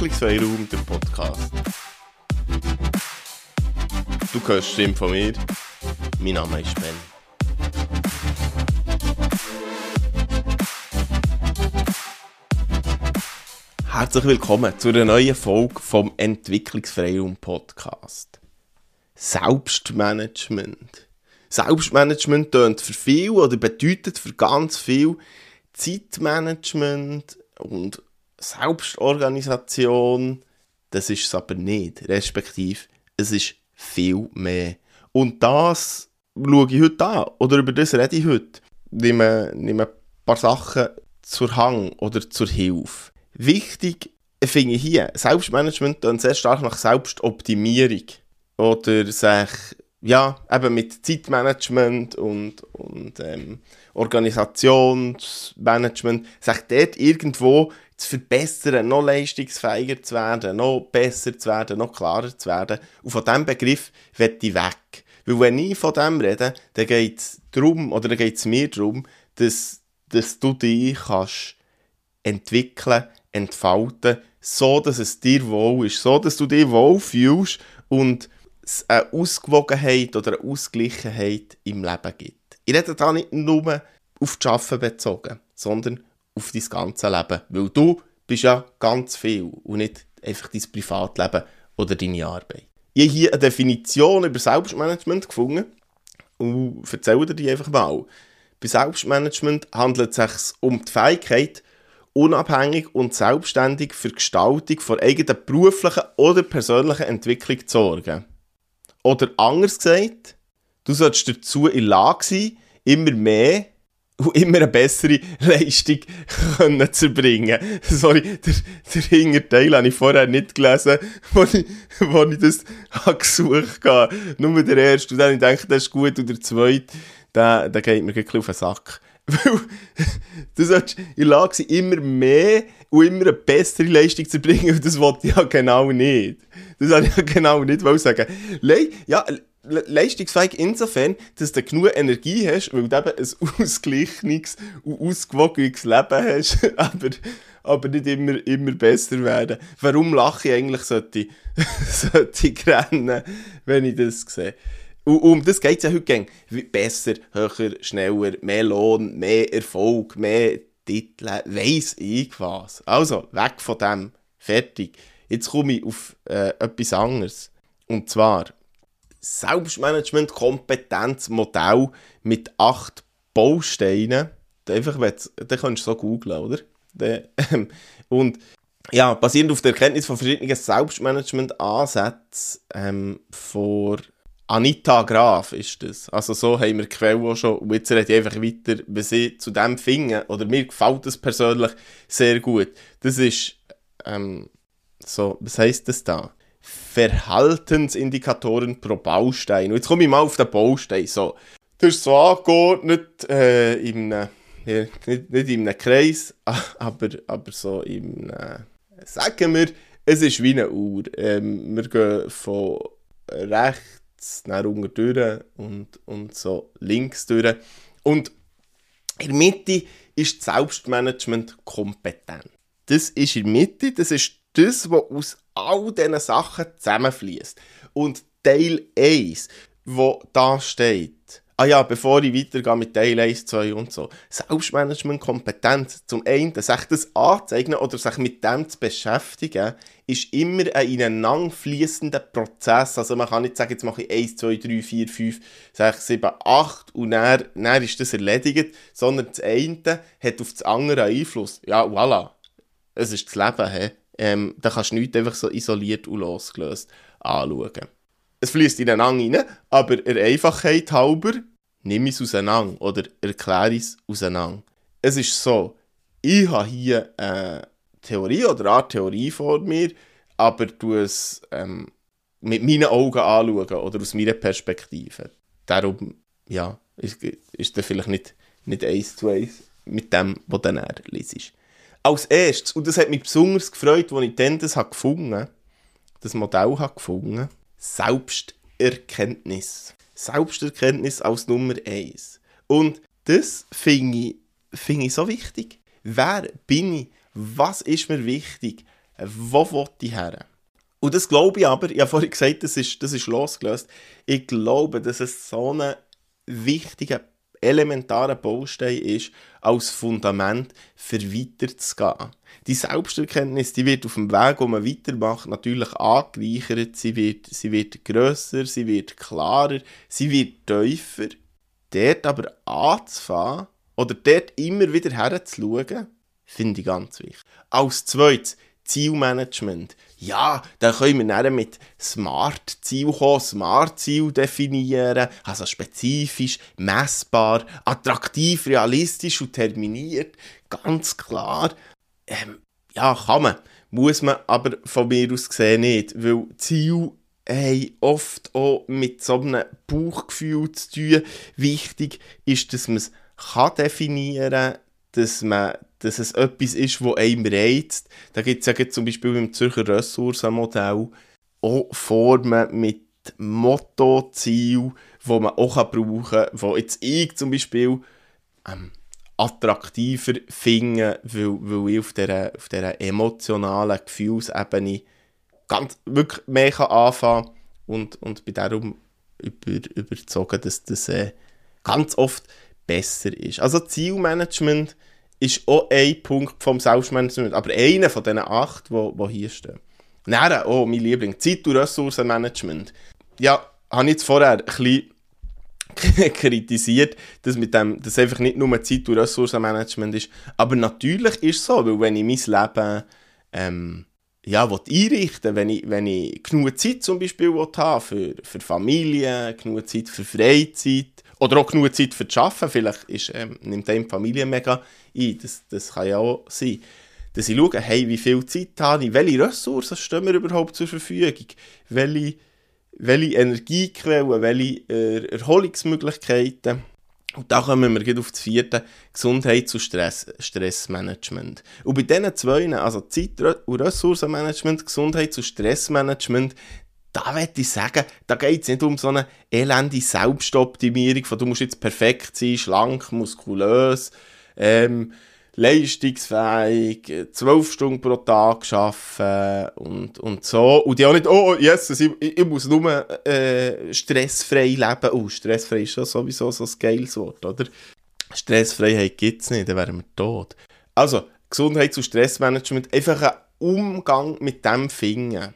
Entwicklungsfreiraum, der Podcast. Du hörst die Stimme von mir. Mein Name ist Ben. Herzlich willkommen zu einer neuen Folge vom Entwicklungsfreiraum Podcast. Selbstmanagement. Selbstmanagement tönt für viel oder bedeutet für ganz viel Zeitmanagement und Selbstorganisation, das ist es aber nicht. Respektive, es ist viel mehr. Und das schaue ich heute an. Oder über das rede ich heute. Nehme, nehme ein paar Sachen zur Hang oder zur Hilfe. Wichtig finde ich hier, Selbstmanagement dann sehr stark nach Selbstoptimierung. Oder sich ja, eben mit Zeitmanagement und, und ähm, Organisationsmanagement, sich dort irgendwo zu verbessern, noch leistungsfähiger zu werden, noch besser zu werden, noch klarer zu werden. Und von diesem Begriff wird ich weg. Weil wenn ich von dem rede, dann geht es darum, oder dann geht es mir darum, dass, dass du dich kannst entwickeln, entfalten, so dass es dir wohl ist, so dass du dich wohl fühlst und es eine Ausgewogenheit oder eine Ausgleichheit im Leben gibt. Ich rede da nicht nur auf das Arbeiten bezogen, sondern auf dein ganze Leben. Weil du bist ja ganz viel und nicht einfach dein Privatleben oder deine Arbeit. Ich habe hier eine Definition über Selbstmanagement gefunden und erzähle dir die einfach mal. Bei Selbstmanagement handelt es sich um die Fähigkeit, unabhängig und selbstständig für die Gestaltung von eigenen beruflichen oder persönlichen Entwicklung zu sorgen. Oder anders gesagt, du solltest dazu in der Lage sein, immer mehr und immer eine bessere Leistung können zu bringen. Sorry, der, der Hinterteil habe ich vorher nicht gelesen, als ich, ich das gesucht habe. Nur der erste, und dann ich gedacht, das ist gut, und der zweite, der, der geht mir gleich auf den Sack. Weil du solltest in Lage sein, immer mehr und immer eine bessere Leistung zu bringen, und das wollte ich ja genau nicht. Das habe ich ja genau nicht sagen. Le ja, leistungsfähig insofern, dass du genug Energie hast, weil du eben ein ausgleichniges und ausgewogenes Leben hast, aber, aber nicht immer, immer besser werden. Warum lache ich eigentlich, sollte, sollte rennen, wenn ich das sehe? Und um das geht es ja heute gern. Besser, höher, schneller, mehr Lohn, mehr Erfolg, mehr Titel, weiss ich was. Also, weg von dem. Fertig. Jetzt komme ich auf äh, etwas anderes. Und zwar Selbstmanagement Kompetenzmodell mit acht Bausteinen. Einfach, den kannst du so googlen, oder? Ähm, und ja, basierend auf der Erkenntnis von verschiedenen Selbstmanagement-Ansätzen ähm, von Anita Graf ist das. Also so haben wir die Quelle auch schon. Und jetzt rede ich einfach weiter, was sie zu dem finden. Oder mir gefällt das persönlich sehr gut. Das ist, ähm, so, was heisst das da? Verhaltensindikatoren pro Baustein. Und jetzt komme ich mal auf den Baustein. So, das ist so angeordnet äh, in einem, nicht, nicht in einem Kreis, aber, aber so im, äh, sagen wir, es ist wie eine Uhr. Ähm, wir gehen von rechts dann unten durch und, und so links durch. Und in der Mitte ist das Selbstmanagement kompetent. Das ist in der Mitte, das ist das, was aus all diesen Sachen zusammenfließt. Und Teil 1, wo da steht, ah ja, bevor ich weitergehe mit Teil 1, 2 und so, Selbstmanagement-Kompetenz, zum einen, sich das anzeigen oder sich mit dem zu beschäftigen, ist immer ein ineinander fließender Prozess. Also man kann nicht sagen, jetzt mache ich 1, 2, 3, 4, 5, 6, 7, 8 und dann, dann ist das erledigt, sondern das eine hat auf das andere Einfluss. Ja, voilà. Es ist das Leben, he? Ähm, da kannst du nichts einfach so isoliert und losgelöst anschauen. Es fließt ineinander rein, aber der Einfachheit halber nimm es auseinander oder erkläre es auseinander. Es ist so, ich habe hier eine Theorie oder eine Theorie vor mir, aber du es ähm, mit meinen Augen anschauen oder aus meiner Perspektive. Darum, ja, ist, ist das vielleicht nicht, nicht eins zu eins mit dem, was dann er liest. Als erstes, und das hat mich besonders gefreut, als ich dann das habe gefunden das Modell habe gefunden, Selbsterkenntnis. Selbsterkenntnis als Nummer eins. Und das finde ich, find ich so wichtig. Wer bin ich? Was ist mir wichtig? Wo will ich her? Und das glaube ich aber, ich habe vorhin gesagt, das ist, das ist losgelöst. Ich glaube, dass es so ein wichtiger, elementarer Baustein ist, als Fundament für weiterzugehen. Die Selbsterkenntnis, die wird auf dem Weg, wo man weitermacht, natürlich angereichert. Sie wird, sie wird grösser, sie wird klarer, sie wird tiefer. Dort aber anzufangen oder dort immer wieder herzuschauen, finde ich ganz wichtig. Als zweites, Zielmanagement. Ja, dann können wir dann mit Smart-Ziel kommen, Smart-Ziel definieren, also spezifisch, messbar, attraktiv, realistisch und terminiert, ganz klar. Ähm, ja, kann man, muss man aber von mir aus gesehen nicht, weil Ziel haben oft auch mit so einem Bauchgefühl zu tun. Wichtig ist, dass man es definieren kann, dass man dass es etwas ist, das einem reizt. Da gibt es ja zum Beispiel im Zürcher Ressourcenmodell auch Formen mit Motto, Ziel, die man auch brauchen kann, wo jetzt ich zum Beispiel ähm, attraktiver finde, weil, weil ich auf dieser, auf dieser emotionalen Gefühlsebene ganz, wirklich mehr anfangen kann und, und bin darum über, überzeugt, dass das äh, ganz oft besser ist. Also Zielmanagement ist auch ein Punkt vom Selbstmanagement, aber einer von diesen acht, die, die hier stehen. Dann, oh, mein Liebling, Zeit- und Ressourcenmanagement. Ja, habe ich jetzt vorher ein bisschen kritisiert, dass mit dem, dass einfach nicht nur Zeit- und Ressourcenmanagement ist. Aber natürlich ist es so, weil wenn ich mein Leben ähm, ja, einrichten wenn ich, wenn ich genug Zeit zum Beispiel haben für, für Familie, genug Zeit für Freizeit oder auch genug Zeit für das Arbeiten, vielleicht ist, ähm, nimmt einem Familie mega ein, das, das kann ja auch sein. Dass ich schaue, hey, wie viel Zeit habe ich, welche Ressourcen stehen mir überhaupt zur Verfügung, welche, welche Energiequellen, welche äh, Erholungsmöglichkeiten. Und da kommen wir auf das vierte, Gesundheits- und Stress, Stressmanagement. Und bei diesen zwei, also Zeit- und Ressourcenmanagement, Gesundheits- und Stressmanagement, da würde ich sagen, da geht es nicht um so eine elende Selbstoptimierung, von du musst jetzt perfekt sein, schlank, muskulös, ähm, leistungsfähig, zwölf Stunden pro Tag arbeiten und, und so. Und die auch nicht, oh, yes, ich, ich muss nur äh, stressfrei leben. Oh, stressfrei ist ja sowieso so ein geiles Wort, oder? Stressfreiheit gibt es nicht, dann wären wir tot. Also, Gesundheits- und Stressmanagement, einfach ein Umgang mit dem Finger.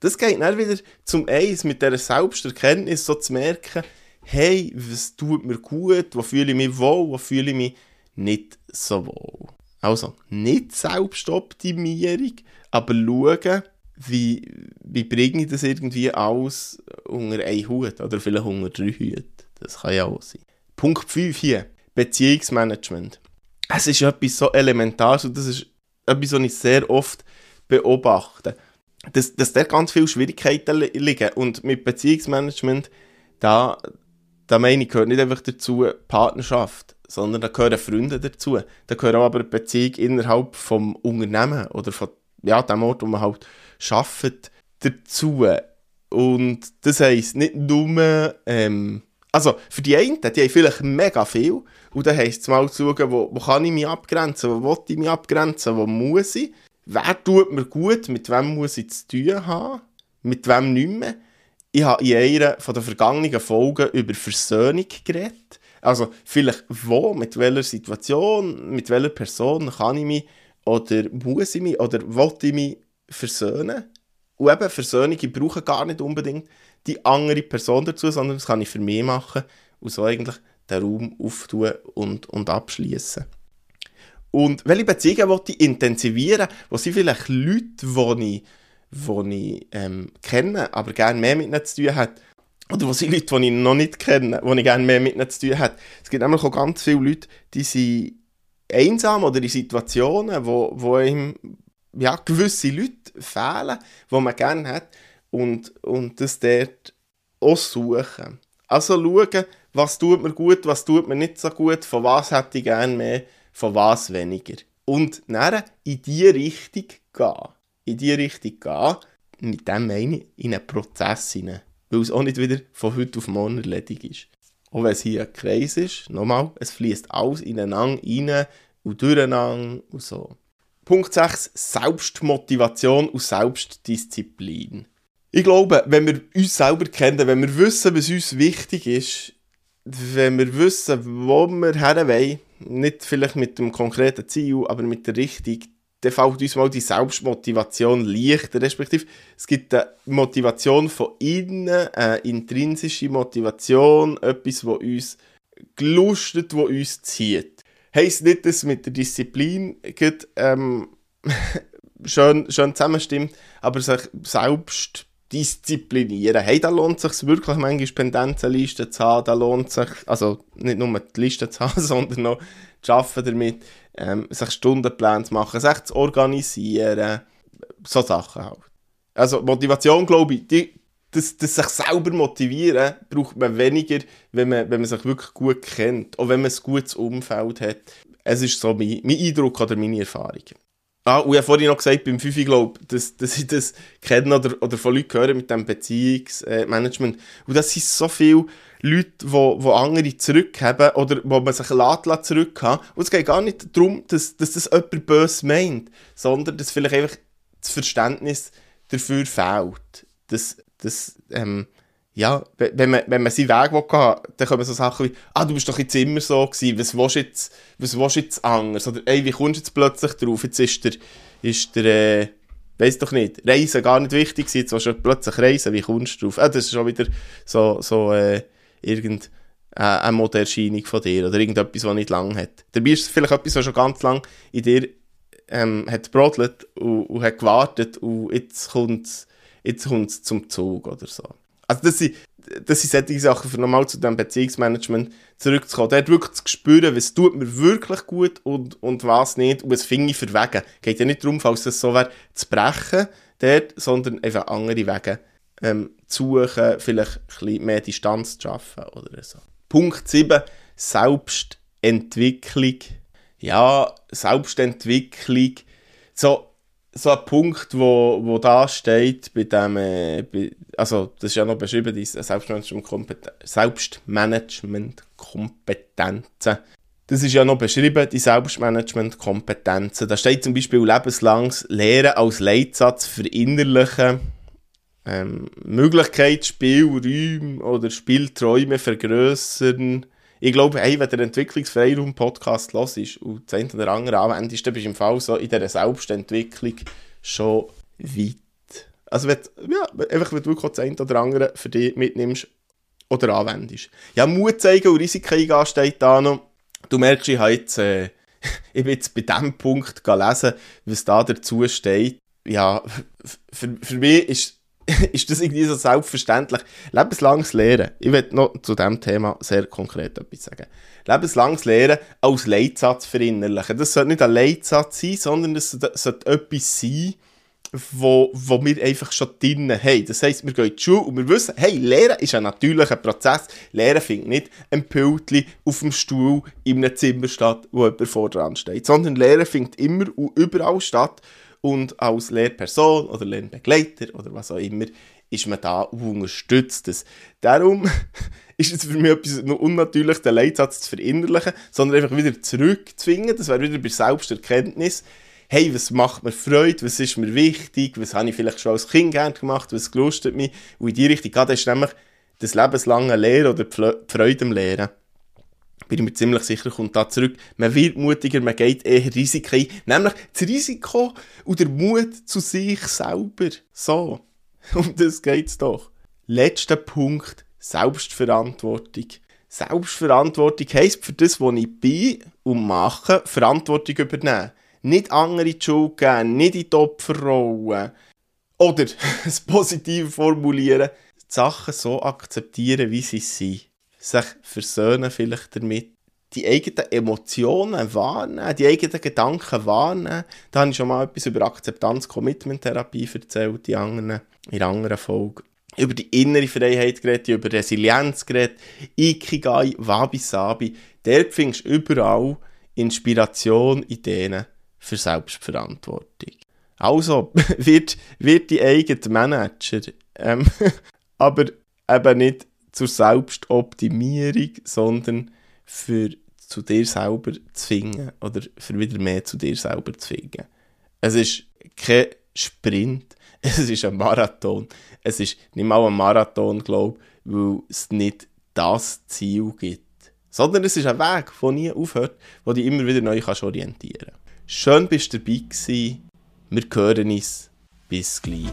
Das geht dann wieder zum Eins, mit dieser Selbsterkenntnis so zu merken, hey, was tut mir gut, wo fühle ich mich wohl, wo fühle ich mich nicht so wohl. Also, nicht Selbstoptimierung, aber schauen, wie, wie bringe ich das irgendwie alles unter einen Hut oder vielleicht unter drei Hüte. Das kann ja auch sein. Punkt 5 hier, Beziehungsmanagement. Es ist etwas so Elementares und das ist etwas, was ich sehr oft beobachte. Dass, dass da ganz viele Schwierigkeiten liegen und mit Beziehungsmanagement, da, da meine ich, gehört nicht einfach dazu Partnerschaft sondern da gehören Freunde dazu. Da gehören aber Beziehungen innerhalb vom Unternehmen oder von ja, dem Ort, wo man halt arbeitet, dazu. Und das heisst nicht nur, ähm, also für die einen, die haben vielleicht mega viel und dann heisst es mal zu schauen, wo, wo kann ich mich abgrenzen, wo will ich mich abgrenzen, wo muss ich, wer tut mir gut, mit wem muss ich zu tun haben, mit wem nicht mehr. Ich habe in einer den vergangenen Folgen über Versöhnung geredet also vielleicht wo, mit welcher Situation, mit welcher Person kann ich mich oder muss ich mich oder will ich mich versöhnen. Und eben, Versöhnungen brauchen gar nicht unbedingt die andere Person dazu, sondern das kann ich für mich machen und so eigentlich den Raum auftun und, und abschließen. Und welche Beziehungen will ich intensivieren? Wo sind vielleicht Leute, die ich, die ich ähm, kenne, aber gerne mehr mit ihnen zu tun habe, oder wo sind Leute, die ich noch nicht kenne, die ich gerne mehr mit ihnen zu tun habe. Es gibt nämlich auch ganz viele Leute, die sind einsam oder in Situationen, wo, wo ihm ja, gewisse Leute fehlen, die man gerne hat und, und das dort auch suchen. Also schauen, was tut mir gut, was tut mir nicht so gut, von was hätte ich gerne mehr, von was weniger. Und dann in diese Richtung gehen. In diese Richtung gehen, mit dem meine ich, in einen Prozess hinein weil es auch nicht wieder von heute auf morgen erledigt ist. Auch wenn es hier ein Kreis ist, nochmal, es fließt alles ineinander rein und durcheinander und so. Punkt 6, Selbstmotivation und Selbstdisziplin. Ich glaube, wenn wir uns selber kennen, wenn wir wissen, was uns wichtig ist, wenn wir wissen, wo wir her wollen, nicht vielleicht mit dem konkreten Ziel, aber mit der Richtung, dann fällt uns mal die Selbstmotivation leichter. Respektive, es gibt eine Motivation von innen, eine intrinsische Motivation, etwas, was uns gelustet, was uns zieht. Heißt nicht, dass mit der Disziplin geht, ähm, schön, schön zusammenstimmt, aber sich selbst disziplinieren. Hey, da lohnt es sich wirklich, manchmal Pendenzenlisten zu haben, da lohnt sich, also nicht nur die Liste zu haben, sondern noch zu arbeiten damit, ähm, sich Stundenpläne zu machen, sich zu organisieren, so Sachen halt. Also Motivation, glaube ich, die, das, das sich selber motivieren, braucht man weniger, wenn man, wenn man sich wirklich gut kennt, auch wenn man ein gutes Umfeld hat. Es ist so mein, mein Eindruck oder meine Erfahrung. Ah, und ich habe vorhin noch gesagt, beim Fifi, glaube dass, dass ich das kenne oder, oder von Leuten höre mit dem Beziehungsmanagement. Und das sind so viele Leute, die, die andere zurückhaben oder wo man sich lässt, zurückhaben Und es geht gar nicht darum, dass, dass das jemand böse meint, sondern dass vielleicht einfach das Verständnis dafür fehlt. Dass, dass ähm, ja, wenn man, wenn man seinen Weg will, dann kommen so Sachen wie, ah, du bist doch jetzt immer so gewesen, was willst du jetzt, was willst jetzt anders? Oder, ey, wie kommst du jetzt plötzlich drauf? Jetzt ist der, ist der, äh, weiss doch nicht, Reisen gar nicht wichtig gewesen, jetzt willst du plötzlich reisen, wie kommst du drauf? Ah, das ist schon wieder so, so, äh, irgendeine äh, Modeerscheinung von dir oder irgendetwas, was nicht lang hat. Dabei ist es vielleicht etwas, was schon ganz lang in dir ähm, hat brodelt und, und hat gewartet und jetzt kommt es jetzt kommt's zum Zug oder so. Also das sind, das sind solche Sachen, für nochmal zu dem Beziehungsmanagement zurückzukommen. Dort wirklich zu spüren, was tut mir wirklich gut und, und was nicht und was finde ich für Wege. Geht ja nicht darum, falls das so wäre, zu brechen dort, sondern einfach andere Wege ähm, zu suchen, vielleicht ein bisschen mehr Distanz zu schaffen oder so. Punkt 7, Selbstentwicklung. Ja, Selbstentwicklung. So, so ein Punkt, wo, wo da steht, bei dem, äh, bei, also das ist ja noch beschrieben, diese Selbstmanagement-Kompetenzen. Das ist ja noch beschrieben, die Selbstmanagement-Kompetenzen. Da steht zum Beispiel lebenslanges Lehren als Leitsatz verinnerlichen, ähm, Möglichkeit, Spielräume oder Spielträume vergrößern, ich glaube, hey, wenn der Entwicklungsfreiraum-Podcast los ist und das eine oder andere anwendest, dann bist du im Fall so in dieser Selbstentwicklung schon weit. Also, wenn, ja, einfach, wenn du wirklich das eine oder andere für dich mitnimmst oder anwendest. Ja, Mut zeigen und Risiken eingehen steht da noch. Du merkst, ich habe jetzt, äh, ich bin jetzt bei diesem Punkt gelesen, was da dazu steht. Ja, für, für mich ist ist das irgendwie so selbstverständlich. Lebenslanges Lehren. Ich will noch zu diesem Thema sehr konkret etwas sagen. Lebenslanges Lehren als Leitsatz verinnerlichen. Das sollte nicht ein Leitsatz sein, sondern es sollte etwas sein, wo, wo wir einfach schon drinnen haben. Das heisst, wir gehen in die Schule und wir wissen, hey, Lehren ist ein natürlicher Prozess. Lehren findet nicht ein Pültli auf dem Stuhl in einem Zimmer statt, wo jemand vor dran steht, sondern Lehren findet immer und überall statt und als Lehrperson oder Lernbegleiter oder was auch immer ist man da und unterstützt es. Darum ist es für mich etwas unnatürlich, den Leitsatz zu verinnerlichen, sondern einfach wieder zurückzwingen. Das wäre wieder bei Selbsterkenntnis. Hey, was macht mir Freude? Was ist mir wichtig? Was habe ich vielleicht schon als Kind gerne gemacht? Was gelustet mich? Und in die Richtung geht, das ist nämlich das lebenslange Lehren oder die Freude am Lehren bin ich mir ziemlich sicher, kommt da zurück. Man wird mutiger, man geht eher Risiken ein. Nämlich das Risiko und der Mut zu sich selber. So. Um das geht's doch. Letzter Punkt. Selbstverantwortung. Selbstverantwortung heisst, für das, was ich bin und mache, Verantwortung übernehmen. Nicht andere die Schuld geben, nicht in die Opferrolle. Oder, das Positive formulieren, die Sachen so akzeptieren, wie sie sind sich versöhnen vielleicht damit, die eigenen Emotionen wahrnehmen, die eigenen Gedanken wahrnehmen. Da habe ich schon mal etwas über Akzeptanz-Commitment-Therapie erzählt, die anderen, in anderen Folge. Über die innere Freiheit geredet, über Resilienz geredet, Ikigai, Wabi-Sabi. Dort findest du überall Inspiration, Ideen für Selbstverantwortung. Also, wird, wird die eigene Manager, ähm, aber eben nicht zur Selbstoptimierung, sondern für zu dir selber zu finden oder für wieder mehr zu dir selber zu finden. Es ist kein Sprint, es ist ein Marathon. Es ist nicht mal ein Marathon, glaube ich, weil es nicht das Ziel gibt. Sondern es ist ein Weg, der nie aufhört, wo du dich immer wieder neu kannst orientieren kannst. Schön bist du dabei gewesen. Wir hören uns. Bis gleich.